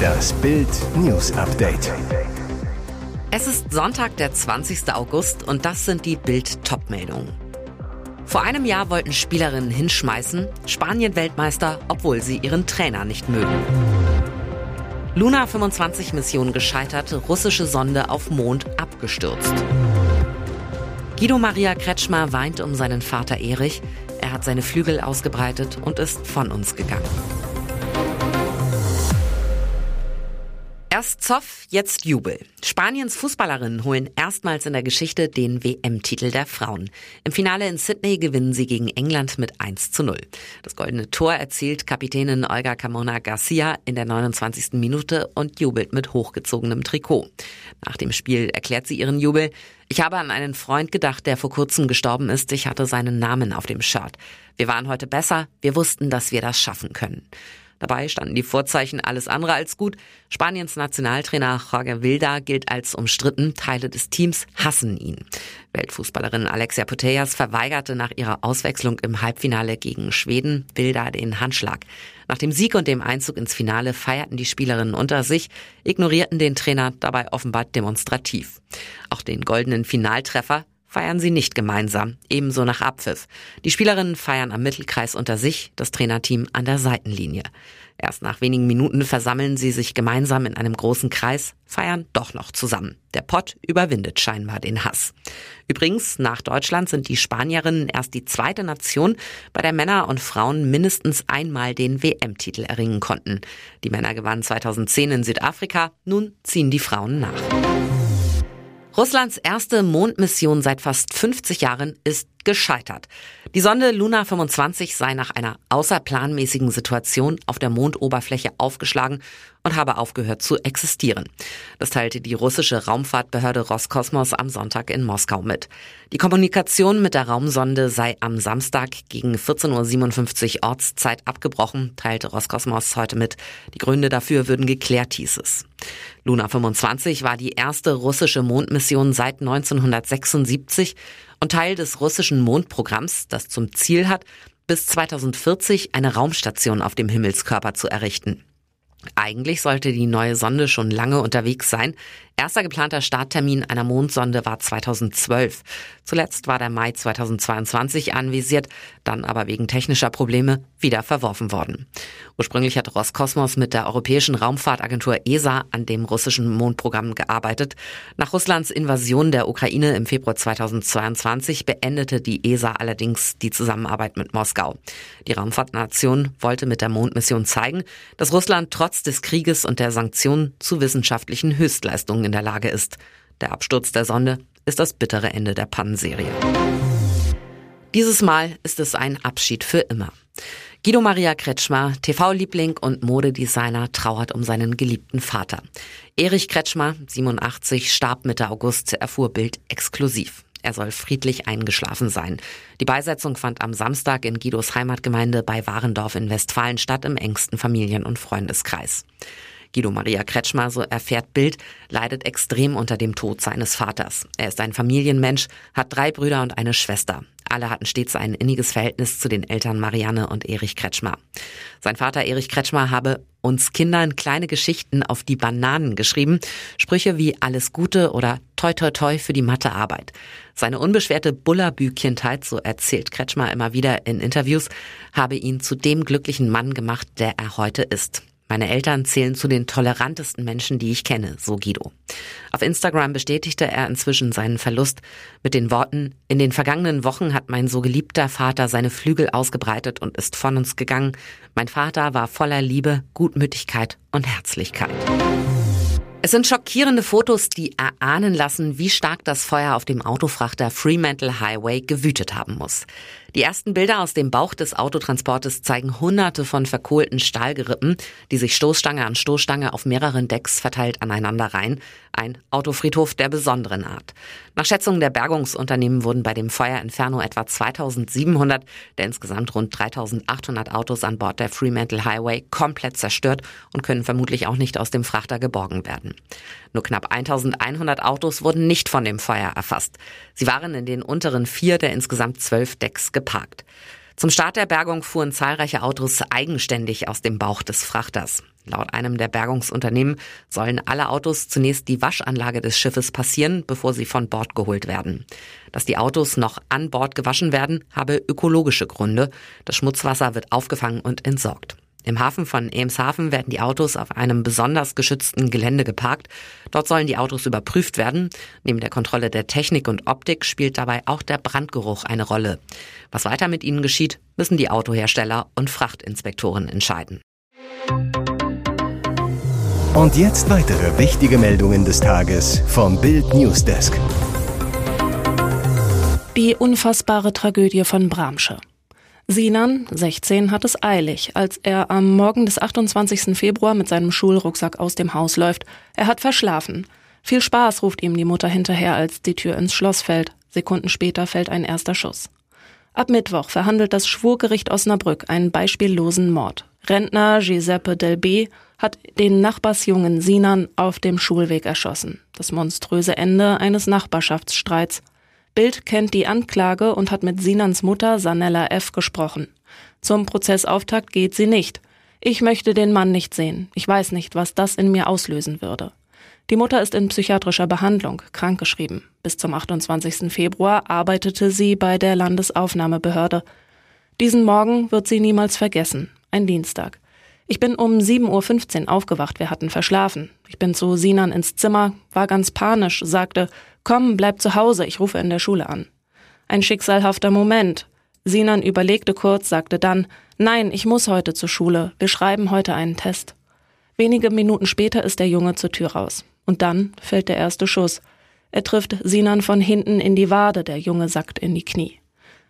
Das Bild News Update. Es ist Sonntag, der 20. August und das sind die Bild Topmeldungen. Vor einem Jahr wollten Spielerinnen hinschmeißen, Spanien Weltmeister, obwohl sie ihren Trainer nicht mögen. Luna 25 Mission gescheitert, russische Sonde auf Mond abgestürzt. Guido Maria Kretschmer weint um seinen Vater Erich. Er hat seine Flügel ausgebreitet und ist von uns gegangen. Erst Zoff, jetzt Jubel. Spaniens Fußballerinnen holen erstmals in der Geschichte den WM-Titel der Frauen. Im Finale in Sydney gewinnen sie gegen England mit 1 zu 0. Das goldene Tor erzielt Kapitänin Olga Camona Garcia in der 29. Minute und jubelt mit hochgezogenem Trikot. Nach dem Spiel erklärt sie ihren Jubel. Ich habe an einen Freund gedacht, der vor kurzem gestorben ist. Ich hatte seinen Namen auf dem Shirt. Wir waren heute besser. Wir wussten, dass wir das schaffen können. Dabei standen die Vorzeichen alles andere als gut. Spaniens Nationaltrainer Jorge Wilda gilt als umstritten. Teile des Teams hassen ihn. Weltfußballerin Alexia Putellas verweigerte nach ihrer Auswechslung im Halbfinale gegen Schweden Wilda den Handschlag. Nach dem Sieg und dem Einzug ins Finale feierten die Spielerinnen unter sich, ignorierten den Trainer dabei offenbar demonstrativ. Auch den goldenen Finaltreffer feiern sie nicht gemeinsam, ebenso nach Abpfiff. Die Spielerinnen feiern am Mittelkreis unter sich, das Trainerteam an der Seitenlinie. Erst nach wenigen Minuten versammeln sie sich gemeinsam in einem großen Kreis, feiern doch noch zusammen. Der Pott überwindet scheinbar den Hass. Übrigens, nach Deutschland sind die Spanierinnen erst die zweite Nation, bei der Männer und Frauen mindestens einmal den WM-Titel erringen konnten. Die Männer gewannen 2010 in Südafrika, nun ziehen die Frauen nach. Russlands erste Mondmission seit fast 50 Jahren ist gescheitert. Die Sonde Luna 25 sei nach einer außerplanmäßigen Situation auf der Mondoberfläche aufgeschlagen und habe aufgehört zu existieren. Das teilte die russische Raumfahrtbehörde Roskosmos am Sonntag in Moskau mit. Die Kommunikation mit der Raumsonde sei am Samstag gegen 14.57 Uhr Ortszeit abgebrochen, teilte Roskosmos heute mit. Die Gründe dafür würden geklärt, hieß es. Luna 25 war die erste russische Mondmission seit 1976 und Teil des russischen Mondprogramms, das zum Ziel hat, bis 2040 eine Raumstation auf dem Himmelskörper zu errichten. Eigentlich sollte die neue Sonde schon lange unterwegs sein. Erster geplanter Starttermin einer Mondsonde war 2012. Zuletzt war der Mai 2022 anvisiert, dann aber wegen technischer Probleme wieder verworfen worden. Ursprünglich hat Roskosmos mit der Europäischen Raumfahrtagentur ESA an dem russischen Mondprogramm gearbeitet. Nach Russlands Invasion der Ukraine im Februar 2022 beendete die ESA allerdings die Zusammenarbeit mit Moskau. Die Raumfahrtnation wollte mit der Mondmission zeigen, dass Russland trotz des Krieges und der Sanktionen zu wissenschaftlichen Höchstleistungen in der Lage ist. Der Absturz der Sonde ist das bittere Ende der Pannenserie. Dieses Mal ist es ein Abschied für immer. Guido Maria Kretschmer, TV-Liebling und Modedesigner, trauert um seinen geliebten Vater. Erich Kretschmer, 87, starb Mitte August, erfuhr Bild exklusiv. Er soll friedlich eingeschlafen sein. Die Beisetzung fand am Samstag in Guidos Heimatgemeinde bei Warendorf in Westfalen statt im engsten Familien- und Freundeskreis. Guido Maria Kretschmer, so erfährt Bild, leidet extrem unter dem Tod seines Vaters. Er ist ein Familienmensch, hat drei Brüder und eine Schwester. Alle hatten stets ein inniges Verhältnis zu den Eltern Marianne und Erich Kretschmer. Sein Vater Erich Kretschmer habe uns Kindern kleine Geschichten auf die Bananen geschrieben, Sprüche wie alles Gute oder toi toi toi für die Mathearbeit. Seine unbeschwerte Bullabü-Kindheit, so erzählt Kretschmer immer wieder in Interviews, habe ihn zu dem glücklichen Mann gemacht, der er heute ist. Meine Eltern zählen zu den tolerantesten Menschen, die ich kenne, so Guido. Auf Instagram bestätigte er inzwischen seinen Verlust mit den Worten, in den vergangenen Wochen hat mein so geliebter Vater seine Flügel ausgebreitet und ist von uns gegangen. Mein Vater war voller Liebe, Gutmütigkeit und Herzlichkeit. Es sind schockierende Fotos, die erahnen lassen, wie stark das Feuer auf dem Autofrachter Fremantle Highway gewütet haben muss. Die ersten Bilder aus dem Bauch des Autotransportes zeigen hunderte von verkohlten Stahlgerippen, die sich Stoßstange an Stoßstange auf mehreren Decks verteilt aneinander rein. Ein Autofriedhof der besonderen Art. Nach Schätzungen der Bergungsunternehmen wurden bei dem Feuer Inferno etwa 2700 der insgesamt rund 3800 Autos an Bord der Fremantle Highway komplett zerstört und können vermutlich auch nicht aus dem Frachter geborgen werden. Nur knapp 1100 Autos wurden nicht von dem Feuer erfasst. Sie waren in den unteren vier der insgesamt zwölf Decks geparkt. Zum Start der Bergung fuhren zahlreiche Autos eigenständig aus dem Bauch des Frachters. Laut einem der Bergungsunternehmen sollen alle Autos zunächst die Waschanlage des Schiffes passieren, bevor sie von Bord geholt werden. Dass die Autos noch an Bord gewaschen werden, habe ökologische Gründe. Das Schmutzwasser wird aufgefangen und entsorgt. Im Hafen von Emshaven werden die Autos auf einem besonders geschützten Gelände geparkt. Dort sollen die Autos überprüft werden. Neben der Kontrolle der Technik und Optik spielt dabei auch der Brandgeruch eine Rolle. Was weiter mit ihnen geschieht, müssen die Autohersteller und Frachtinspektoren entscheiden. Und jetzt weitere wichtige Meldungen des Tages vom Bild Newsdesk. Die unfassbare Tragödie von Bramsche. Sinan, 16, hat es eilig, als er am Morgen des 28. Februar mit seinem Schulrucksack aus dem Haus läuft. Er hat verschlafen. Viel Spaß ruft ihm die Mutter hinterher, als die Tür ins Schloss fällt. Sekunden später fällt ein erster Schuss. Ab Mittwoch verhandelt das Schwurgericht Osnabrück einen beispiellosen Mord. Rentner Giuseppe Del B. hat den Nachbarsjungen Sinan auf dem Schulweg erschossen. Das monströse Ende eines Nachbarschaftsstreits. Bild kennt die Anklage und hat mit Sinans Mutter Sanella F. gesprochen. Zum Prozessauftakt geht sie nicht. Ich möchte den Mann nicht sehen. Ich weiß nicht, was das in mir auslösen würde. Die Mutter ist in psychiatrischer Behandlung, krankgeschrieben. Bis zum 28. Februar arbeitete sie bei der Landesaufnahmebehörde. Diesen Morgen wird sie niemals vergessen. Ein Dienstag. Ich bin um 7.15 Uhr aufgewacht, wir hatten verschlafen. Ich bin zu Sinan ins Zimmer, war ganz panisch, sagte, komm, bleib zu Hause, ich rufe in der Schule an. Ein schicksalhafter Moment. Sinan überlegte kurz, sagte dann, nein, ich muss heute zur Schule, wir schreiben heute einen Test. Wenige Minuten später ist der Junge zur Tür raus. Und dann fällt der erste Schuss. Er trifft Sinan von hinten in die Wade, der Junge sackt in die Knie.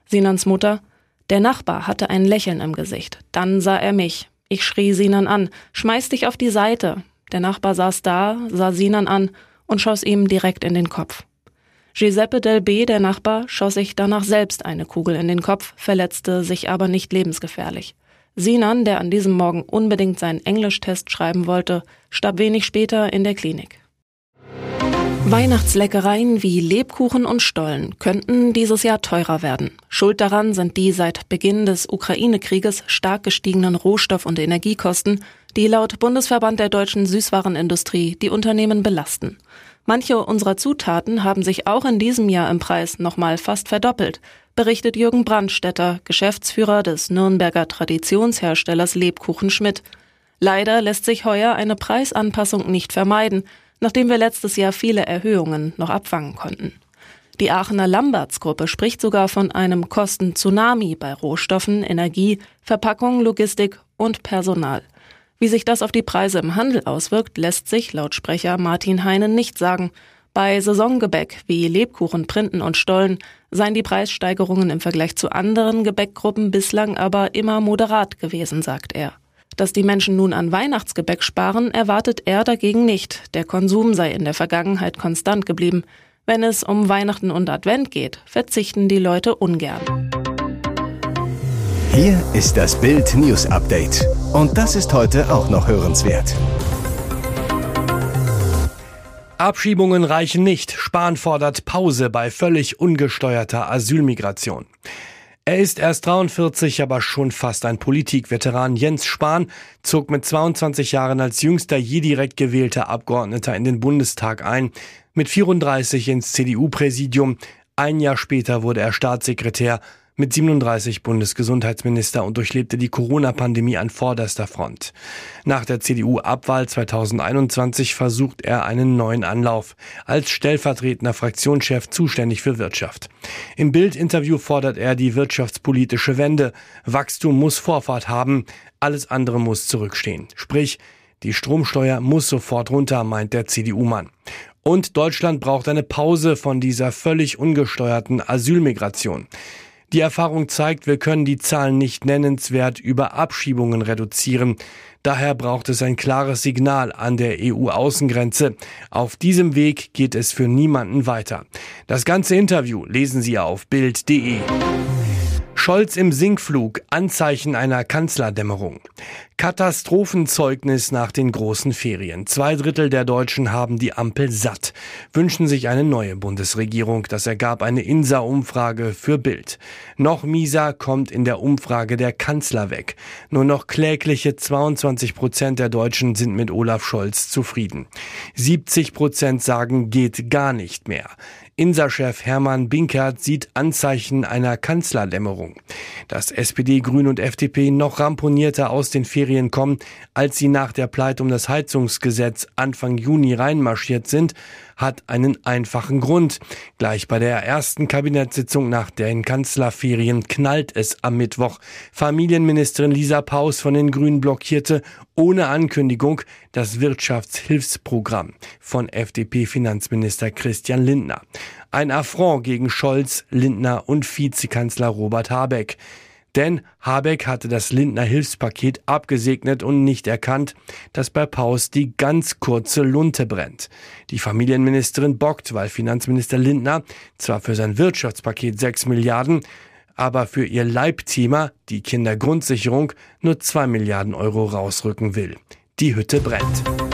Sinans Mutter, der Nachbar hatte ein Lächeln im Gesicht. Dann sah er mich. Ich schrie Sinan an, schmeiß dich auf die Seite. Der Nachbar saß da, sah Sinan an und schoss ihm direkt in den Kopf. Giuseppe Del B., der Nachbar, schoss sich danach selbst eine Kugel in den Kopf, verletzte sich aber nicht lebensgefährlich. Sinan, der an diesem Morgen unbedingt seinen Englischtest schreiben wollte, starb wenig später in der Klinik. Weihnachtsleckereien wie Lebkuchen und Stollen könnten dieses Jahr teurer werden. Schuld daran sind die seit Beginn des Ukraine-Krieges stark gestiegenen Rohstoff- und Energiekosten, die laut Bundesverband der deutschen Süßwarenindustrie die Unternehmen belasten. Manche unserer Zutaten haben sich auch in diesem Jahr im Preis nochmal fast verdoppelt, berichtet Jürgen Brandstetter, Geschäftsführer des Nürnberger Traditionsherstellers Lebkuchen Schmidt. Leider lässt sich heuer eine Preisanpassung nicht vermeiden, nachdem wir letztes Jahr viele Erhöhungen noch abfangen konnten. Die Aachener Lamberts-Gruppe spricht sogar von einem Kosten-Tsunami bei Rohstoffen, Energie, Verpackung, Logistik und Personal. Wie sich das auf die Preise im Handel auswirkt, lässt sich laut Sprecher Martin Heinen nicht sagen. Bei Saisongebäck wie Lebkuchen, Printen und Stollen seien die Preissteigerungen im Vergleich zu anderen Gebäckgruppen bislang aber immer moderat gewesen, sagt er. Dass die Menschen nun an Weihnachtsgebäck sparen, erwartet er dagegen nicht. Der Konsum sei in der Vergangenheit konstant geblieben. Wenn es um Weihnachten und Advent geht, verzichten die Leute ungern. Hier ist das Bild News Update. Und das ist heute auch noch hörenswert. Abschiebungen reichen nicht. Spahn fordert Pause bei völlig ungesteuerter Asylmigration. Er ist erst 43, aber schon fast ein Politikveteran. Jens Spahn zog mit 22 Jahren als jüngster je direkt gewählter Abgeordneter in den Bundestag ein, mit 34 ins CDU-Präsidium. Ein Jahr später wurde er Staatssekretär mit 37 Bundesgesundheitsminister und durchlebte die Corona-Pandemie an vorderster Front. Nach der CDU-Abwahl 2021 versucht er einen neuen Anlauf als stellvertretender Fraktionschef zuständig für Wirtschaft. Im Bild-Interview fordert er die wirtschaftspolitische Wende. Wachstum muss Vorfahrt haben, alles andere muss zurückstehen. Sprich, die Stromsteuer muss sofort runter, meint der CDU-Mann. Und Deutschland braucht eine Pause von dieser völlig ungesteuerten Asylmigration. Die Erfahrung zeigt, wir können die Zahlen nicht nennenswert über Abschiebungen reduzieren. Daher braucht es ein klares Signal an der EU-Außengrenze. Auf diesem Weg geht es für niemanden weiter. Das ganze Interview lesen Sie auf Bild.de. Scholz im Sinkflug, Anzeichen einer Kanzlerdämmerung. Katastrophenzeugnis nach den großen Ferien. Zwei Drittel der Deutschen haben die Ampel satt, wünschen sich eine neue Bundesregierung. Das ergab eine INSA-Umfrage für Bild. Noch mieser kommt in der Umfrage der Kanzler weg. Nur noch klägliche 22 Prozent der Deutschen sind mit Olaf Scholz zufrieden. 70 Prozent sagen, geht gar nicht mehr. INSA-Chef Hermann Binkert sieht Anzeichen einer Kanzlerdämmerung. Dass SPD, Grün und FDP noch ramponierter aus den Ferien kommen, als sie nach der Pleite um das Heizungsgesetz Anfang Juni reinmarschiert sind, hat einen einfachen Grund. Gleich bei der ersten Kabinettssitzung nach den Kanzlerferien knallt es am Mittwoch. Familienministerin Lisa Paus von den Grünen blockierte ohne Ankündigung das Wirtschaftshilfsprogramm von FDP-Finanzminister Christian Lindner. Ein Affront gegen Scholz, Lindner und Vizekanzler Robert Habeck. Denn Habeck hatte das Lindner Hilfspaket abgesegnet und nicht erkannt, dass bei Paus die ganz kurze Lunte brennt. Die Familienministerin bockt, weil Finanzminister Lindner zwar für sein Wirtschaftspaket 6 Milliarden, aber für ihr Leibthema, die Kindergrundsicherung, nur 2 Milliarden Euro rausrücken will. Die Hütte brennt.